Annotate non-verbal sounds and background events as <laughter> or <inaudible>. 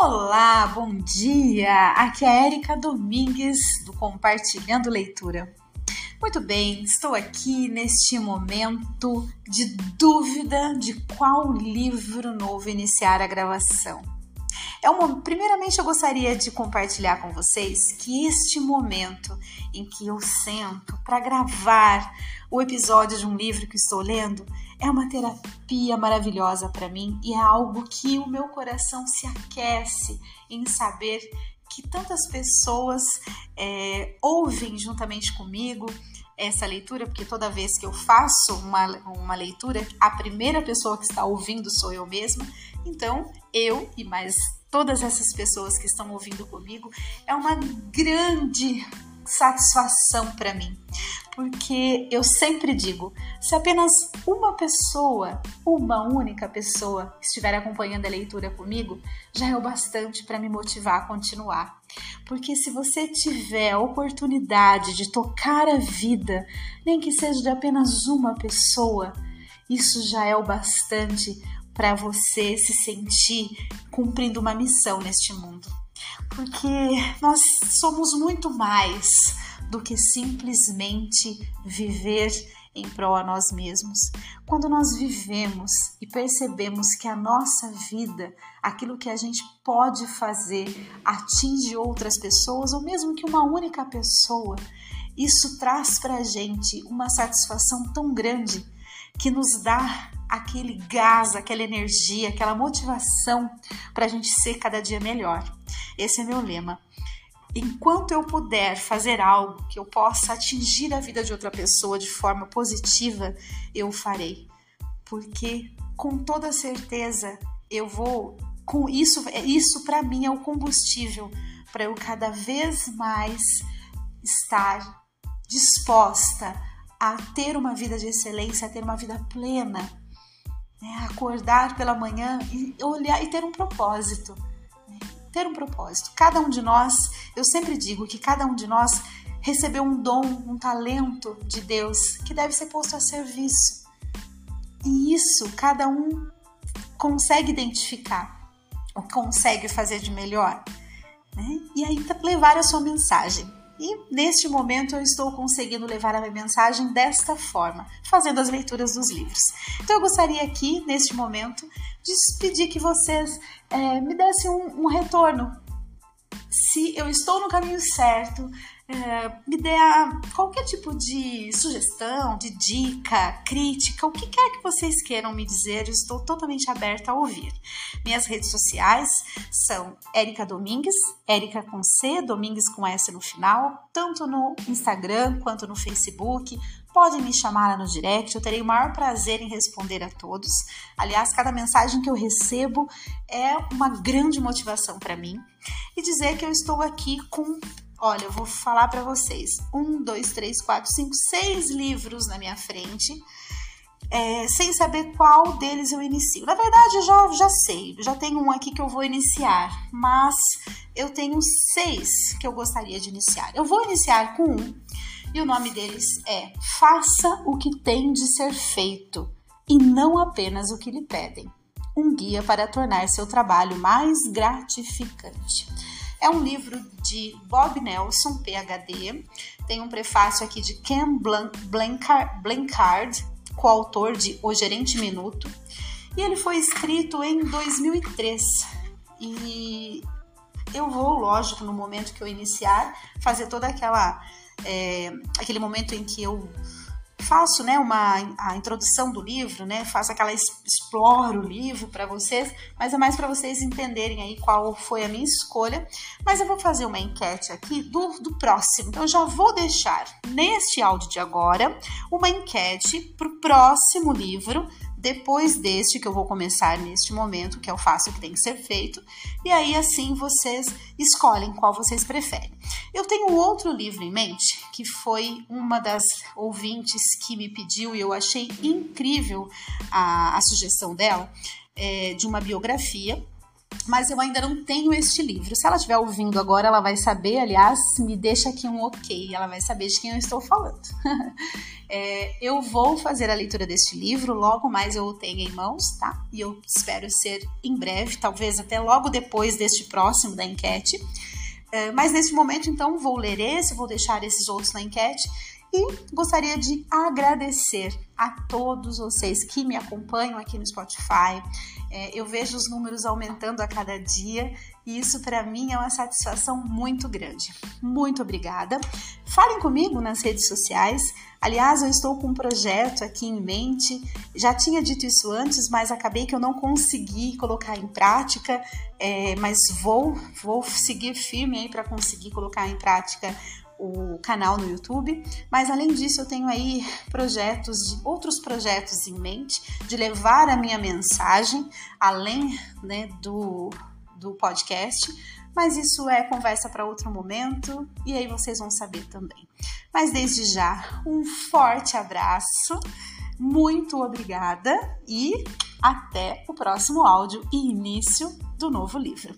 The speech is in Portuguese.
Olá, bom dia! Aqui é a Erika Domingues do Compartilhando Leitura. Muito bem, estou aqui neste momento de dúvida de qual livro novo iniciar a gravação. É uma, primeiramente, eu gostaria de compartilhar com vocês que este momento em que eu sento para gravar o episódio de um livro que estou lendo é uma terapia maravilhosa para mim e é algo que o meu coração se aquece em saber que tantas pessoas é, ouvem juntamente comigo essa leitura, porque toda vez que eu faço uma, uma leitura, a primeira pessoa que está ouvindo sou eu mesma. Então, eu e mais todas essas pessoas que estão ouvindo comigo, é uma grande satisfação para mim, porque eu sempre digo: se apenas uma pessoa, uma única pessoa, estiver acompanhando a leitura comigo, já é o bastante para me motivar a continuar. Porque se você tiver a oportunidade de tocar a vida, nem que seja de apenas uma pessoa, isso já é o bastante para você se sentir cumprindo uma missão neste mundo porque nós somos muito mais do que simplesmente viver em prol a nós mesmos. Quando nós vivemos e percebemos que a nossa vida, aquilo que a gente pode fazer, atinge outras pessoas, ou mesmo que uma única pessoa, isso traz para a gente uma satisfação tão grande que nos dá aquele gás, aquela energia, aquela motivação para a gente ser cada dia melhor. Esse é meu lema. Enquanto eu puder fazer algo que eu possa atingir a vida de outra pessoa de forma positiva, eu farei. Porque com toda certeza eu vou com isso, isso para mim é o combustível para eu cada vez mais estar disposta a ter uma vida de excelência, a ter uma vida plena, né? acordar pela manhã e olhar e ter um propósito. Né? Ter um propósito. Cada um de nós, eu sempre digo que cada um de nós recebeu um dom, um talento de Deus que deve ser posto a serviço. E isso cada um consegue identificar, ou consegue fazer de melhor. Né? E aí levar a sua mensagem. E neste momento eu estou conseguindo levar a minha mensagem desta forma, fazendo as leituras dos livros. Então eu gostaria aqui, neste momento, de pedir que vocês é, me dessem um, um retorno. Se eu estou no caminho certo, é, me dê a, qualquer tipo de sugestão, de dica, crítica, o que quer que vocês queiram me dizer, eu estou totalmente aberta a ouvir. Minhas redes sociais são Érica Domingues, Érica com C, Domingues com S no final, tanto no Instagram quanto no Facebook. Podem me chamar lá no direct, eu terei o maior prazer em responder a todos. Aliás, cada mensagem que eu recebo é uma grande motivação para mim. E dizer que eu estou aqui com Olha, eu vou falar para vocês: um, dois, três, quatro, cinco, seis livros na minha frente, é, sem saber qual deles eu inicio. Na verdade, eu já, já sei, já tenho um aqui que eu vou iniciar, mas eu tenho seis que eu gostaria de iniciar. Eu vou iniciar com um, e o nome deles é Faça o que tem de ser feito e não apenas o que lhe pedem. Um guia para tornar seu trabalho mais gratificante. É um livro de Bob Nelson, PhD. Tem um prefácio aqui de Ken Blancard, coautor de O Gerente Minuto. E ele foi escrito em 2003. E eu vou, lógico, no momento que eu iniciar, fazer toda aquela. É, aquele momento em que eu faço né, uma, a introdução do livro, né, faço aquela exploro o livro para vocês, mas é mais para vocês entenderem aí qual foi a minha escolha. Mas eu vou fazer uma enquete aqui do, do próximo. Então, já vou deixar neste áudio de agora uma enquete para o próximo livro depois deste que eu vou começar neste momento, que é o fácil que tem que ser feito, e aí assim vocês escolhem qual vocês preferem. Eu tenho outro livro em mente, que foi uma das ouvintes que me pediu e eu achei incrível a, a sugestão dela, é, de uma biografia mas eu ainda não tenho este livro. Se ela estiver ouvindo agora, ela vai saber, aliás, me deixa aqui um ok, ela vai saber de quem eu estou falando. <laughs> é, eu vou fazer a leitura deste livro, logo mais eu o tenho em mãos, tá? E eu espero ser em breve, talvez até logo depois deste próximo da enquete. É, mas nesse momento, então, vou ler esse, vou deixar esses outros na enquete e gostaria de agradecer a todos vocês que me acompanham aqui no Spotify. É, eu vejo os números aumentando a cada dia e isso para mim é uma satisfação muito grande. Muito obrigada. Falem comigo nas redes sociais. Aliás, eu estou com um projeto aqui em mente. Já tinha dito isso antes, mas acabei que eu não consegui colocar em prática. É, mas vou, vou seguir firme aí para conseguir colocar em prática o canal no YouTube, mas além disso eu tenho aí projetos, outros projetos em mente de levar a minha mensagem além né, do, do podcast, mas isso é conversa para outro momento e aí vocês vão saber também. Mas desde já, um forte abraço, muito obrigada e até o próximo áudio e início do novo livro.